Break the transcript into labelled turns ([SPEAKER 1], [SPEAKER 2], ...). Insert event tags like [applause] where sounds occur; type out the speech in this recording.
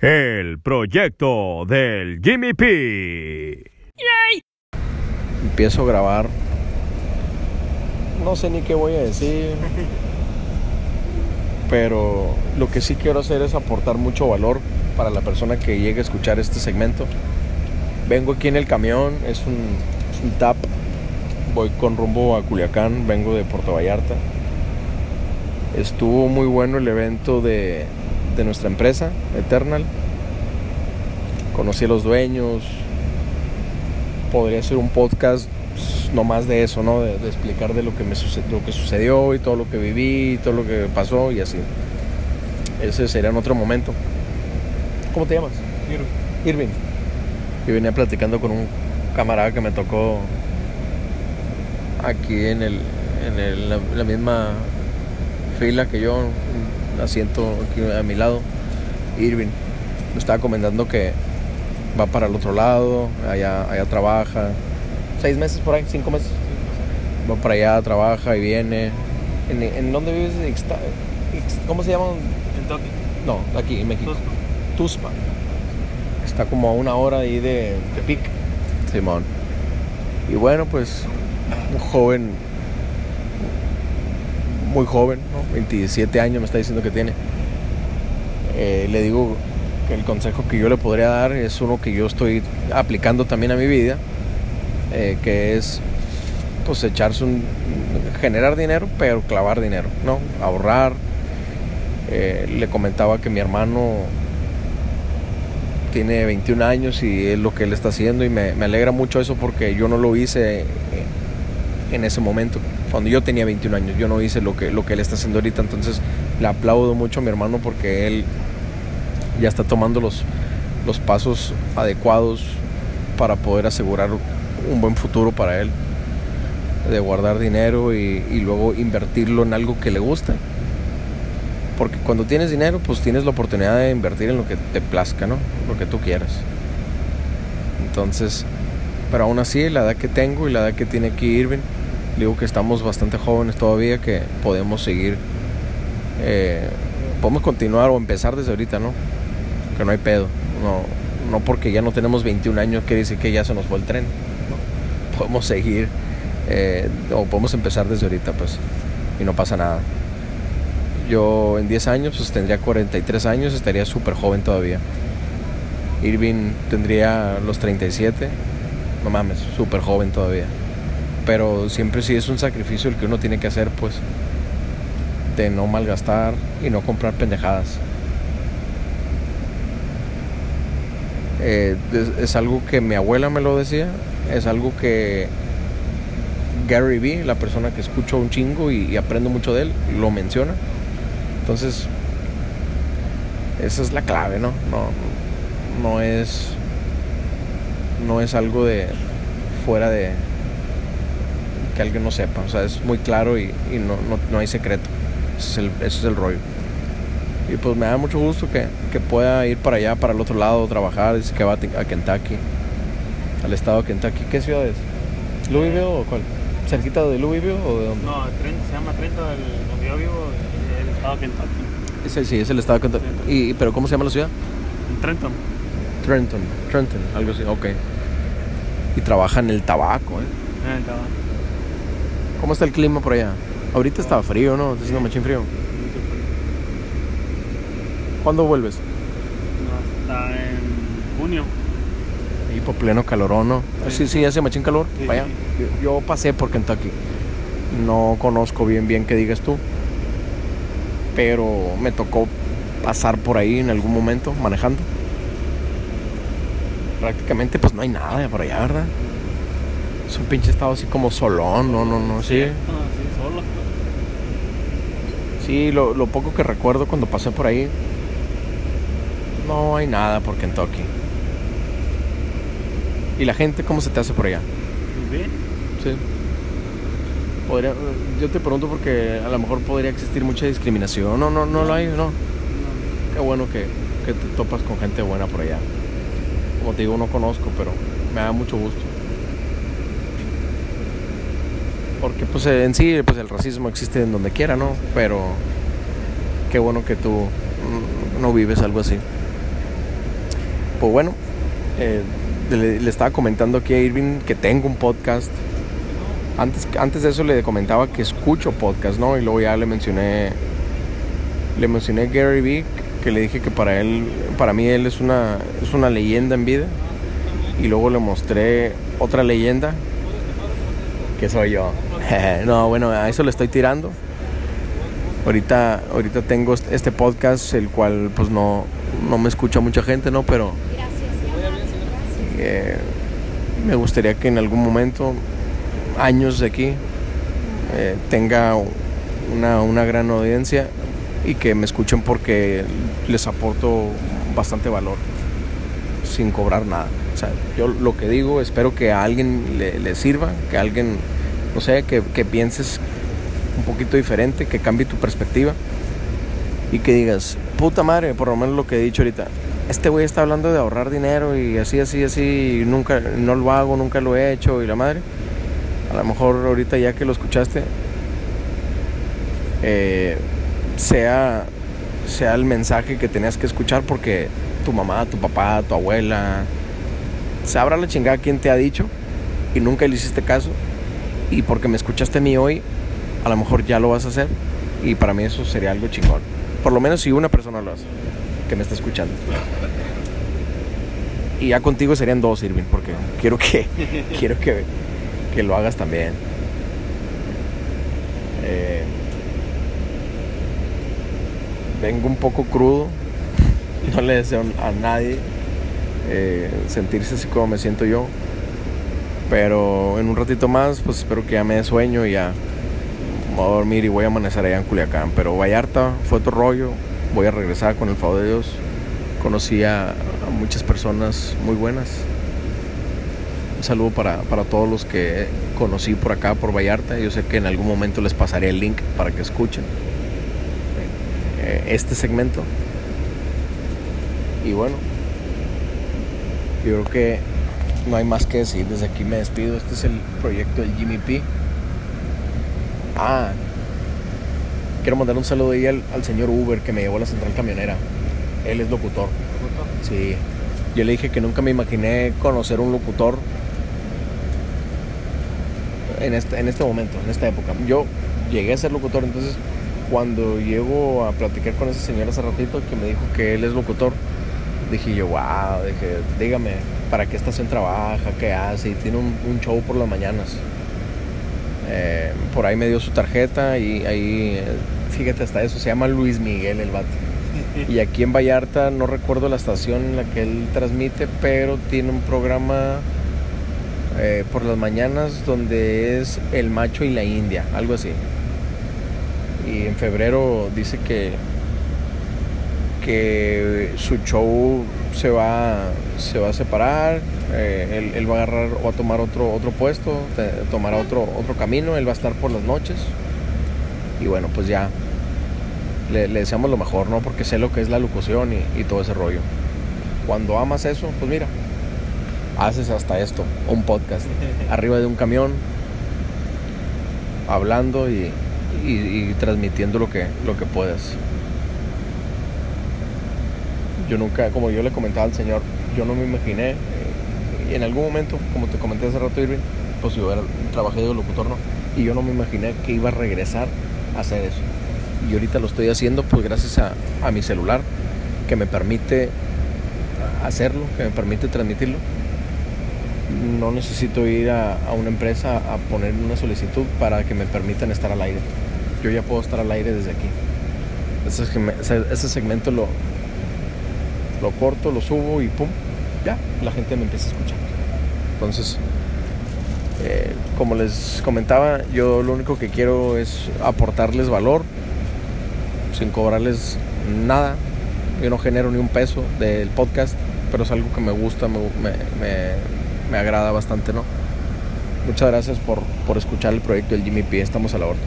[SPEAKER 1] El proyecto del Jimmy P.
[SPEAKER 2] Empiezo a grabar. No sé ni qué voy a decir. [laughs] Pero lo que sí quiero hacer es aportar mucho valor para la persona que llegue a escuchar este segmento. Vengo aquí en el camión, es un, es un tap. Voy con rumbo a Culiacán, vengo de Puerto Vallarta. Estuvo muy bueno el evento de, de nuestra empresa, Eternal. Conocí a los dueños. Podría ser un podcast pues, no más de eso, ¿no? De, de explicar de lo que me lo que sucedió y todo lo que viví, todo lo que pasó y así. Ese sería en otro momento. ¿Cómo te llamas? Irving. Y venía platicando con un camarada que me tocó aquí en el, en el- la, la misma fila que yo, asiento aquí a mi lado, Irving. Me estaba comentando que va para el otro lado, allá, allá trabaja. Seis meses por ahí, cinco meses. Va para allá, trabaja y viene. ¿En, en dónde vives? ¿Cómo se llama?
[SPEAKER 3] Kentucky.
[SPEAKER 2] No, aquí en México.
[SPEAKER 3] Tuspa.
[SPEAKER 2] Tuspa. Está como a una hora ahí de Tepic. Simón. Y bueno, pues un joven, muy joven, ¿no? 27 años me está diciendo que tiene. Eh, le digo que el consejo que yo le podría dar es uno que yo estoy aplicando también a mi vida, eh, que es pues echarse un, generar dinero, pero clavar dinero, ¿no? Ahorrar. Eh, le comentaba que mi hermano tiene 21 años y es lo que él está haciendo y me, alegra mucho eso porque yo no lo hice en ese momento. Cuando yo tenía 21 años, yo no hice lo que, lo que él está haciendo ahorita. Entonces le aplaudo mucho a mi hermano porque él ya está tomando los, los pasos adecuados para poder asegurar un buen futuro para él. De guardar dinero y, luego invertirlo en algo que le gusta. Porque cuando tienes dinero, pues tienes la oportunidad de invertir en lo que te plazca, ¿no? Lo que tú quieras. Entonces, pero aún así, la edad que tengo y la edad que tiene aquí Irving, digo que estamos bastante jóvenes todavía, que podemos seguir, eh, podemos continuar o empezar desde ahorita, ¿no? Que no hay pedo. No, no porque ya no tenemos 21 años quiere decir que ya se nos fue el tren. Podemos seguir, eh, o podemos empezar desde ahorita, pues, y no pasa nada. Yo en 10 años pues tendría 43 años, estaría súper joven todavía. Irving tendría los 37, no mames, súper joven todavía. Pero siempre sí es un sacrificio el que uno tiene que hacer, pues, de no malgastar y no comprar pendejadas. Eh, es, algo que mi abuela me lo decía, es algo que Gary Vee, la persona que escucho un chingo y, y aprendo mucho de él, lo menciona. Entonces, esa es la clave, ¿no? No, no es. No es algo de. fuera de. Que alguien no sepa. O sea, es muy claro y, y no, no, no hay secreto. Ese es, el, ese es el rollo. Y pues me da mucho gusto que, que pueda ir para allá, para el otro lado, trabajar. Dice que va a, Kentucky, al estado de Kentucky. ¿Qué ciudad es? ¿Louisville o cuál? ¿Cerquita de Louisville o de dónde?
[SPEAKER 3] No, Trent, se llama Trento, donde yo vivo, el estado de Kentucky.
[SPEAKER 2] Ese sí, es el estado de Kentucky. ¿Y, pero cómo se llama la ciudad?
[SPEAKER 3] Trenton.
[SPEAKER 2] Trenton, Trenton, algo así, ok. Y trabaja en el tabaco, ¿eh?
[SPEAKER 3] En el tabaco.
[SPEAKER 2] ¿Cómo está el clima por allá? Ahorita está frío, ¿no? Está haciendo machín frío. ¿Cuándo vuelves?
[SPEAKER 3] Hasta en junio.
[SPEAKER 2] Ahí por pleno calorón, ¿no? Sí, sí, hace machín calor.
[SPEAKER 3] Sí,
[SPEAKER 2] Vaya. Yo, yo pasé por Kentucky. No conozco bien bien qué digas tú. Pero me tocó pasar por ahí en algún momento manejando. Prácticamente pues no hay nada por allá, ¿verdad? Es un pinche estado así como solón, no, no, no, sí.
[SPEAKER 3] Ah, sí,
[SPEAKER 2] lo, lo poco que recuerdo cuando pasé por ahí, no hay nada por Kentucky. ¿Y la gente cómo se te hace por allá?
[SPEAKER 3] Pues bien.
[SPEAKER 2] Sí. Podría, yo te pregunto porque a lo mejor podría existir mucha discriminación. No, no, no lo hay, no. Qué bueno que, que te topas con gente buena por allá. Como te digo, no conozco, pero me da mucho gusto. Porque pues en sí pues el racismo existe en donde quiera, ¿no? Pero qué bueno que tú mm, no vives algo así. Pues bueno, eh, le, estaba comentando aquí a Irving que tengo un podcast. Antes, antes de eso le comentaba que escucho podcast, ¿no? Y luego ya le mencioné, le mencioné Gary Vee, que le dije que para él, para mí él es una, es una leyenda en vida. Y luego le mostré otra leyenda, que soy yo. [laughs] no, bueno, a eso le estoy tirando. Ahorita, ahorita tengo est- este podcast, el cual pues no, no me escucha mucha gente, ¿no? Pero eh, me gustaría que en algún momento, años de aquí, eh, tenga una, una gran audiencia y que me escuchen porque les aporto bastante valor sin cobrar nada. O sea, yo lo que digo, espero que a alguien le, le sirva, que alguien, no sé, que, que pienses un poquito diferente, que cambie tu perspectiva y que digas, puta madre, por lo menos lo que he dicho ahorita, este güey está hablando de ahorrar dinero y así, así, así, y nunca, no lo hago, nunca lo he hecho y la madre. A lo mejor ahorita ya que lo escuchaste, eh, sea, sea el mensaje que tenías que escuchar porque tu mamá, tu papá, tu abuela, sabrá la chingada quién te ha dicho y nunca le hiciste caso y porque me escuchaste a mí hoy, a lo mejor ya lo vas a hacer y para mí eso sería algo chingón. Por lo menos si una persona lo hace, que me está escuchando. Y ya contigo serían dos, Irving, porque quiero que, [laughs] quiero que, que lo hagas también. Eh, vengo un poco crudo, [laughs] no le deseo a nadie eh, sentirse así como me siento yo. Pero en un ratito más, pues espero que ya me dé sueño y ya voy a dormir y voy a amanecer allá en Culiacán. Pero Vallarta fue otro rollo. Voy a regresar con el favor de Dios. Conocí a, muchas personas muy buenas. Un saludo para, para todos los que conocí por acá, por Vallarta. Yo sé que en algún momento les pasaré el link para que escuchen eh, este segmento. Y bueno, yo creo que no hay más que decir. Desde aquí me despido. Este es el proyecto del Jimmy P. Ah, quiero mandar un saludo ahí al, al señor Uber que me llevó a la central camionera. Él es locutor. Sí. Yo le dije que nunca me imaginé conocer un locutor en este, en este momento, en esta época. Yo llegué a ser locutor, entonces cuando llego a platicar con ese señor hace ratito que me dijo que él es locutor, dije yo, wow, dije, dígame, ¿para qué estación trabaja? ¿Qué hace? Y tiene un, un show por las mañanas. Eh, por ahí me dio su tarjeta y ahí, eh, fíjate, hasta eso, se llama Luis Miguel el vato. Y aquí en Vallarta, no recuerdo la estación en la que él transmite, pero tiene un programa eh, por las mañanas donde es El Macho y la India, algo así. Y en febrero dice que, que su show se va, se va a separar, eh, él, él va a agarrar o a tomar otro, otro puesto, te- tomará otro, otro camino, él va a estar por las noches. Y bueno, pues ya le, le deseamos lo mejor, ¿no? Porque sé lo que es la locución y, y todo ese rollo. Cuando amas eso, pues mira, haces hasta esto, un podcast, [laughs] arriba de un camión, hablando y, y- y transmitiendo lo que, lo que puedas. Yo nunca, como yo le comentaba al señor, yo no me imaginé, eh, y en algún momento, como te comenté hace rato, Irving, pues yo era, trabajé de locutor, ¿no? Y yo no me imaginé que iba a regresar a hacer eso. Y ahorita lo estoy haciendo, pues gracias a, a mi celular, que me permite hacerlo, que me permite transmitirlo. No necesito ir a, a una empresa a poner una solicitud para que me permitan estar al aire. Yo ya puedo estar al aire desde aquí. Ese- ese segmento lo, lo corto, lo subo y pum, ya, la gente me empieza a escuchar. Entonces, eh, como les comentaba, yo lo único que quiero es aportarles valor sin cobrarles nada. Yo no genero ni un peso del podcast, pero es algo que me gusta, me, me, me- agrada bastante, ¿no? Muchas gracias por, por escuchar el proyecto del Jimmy P. Estamos a la orden.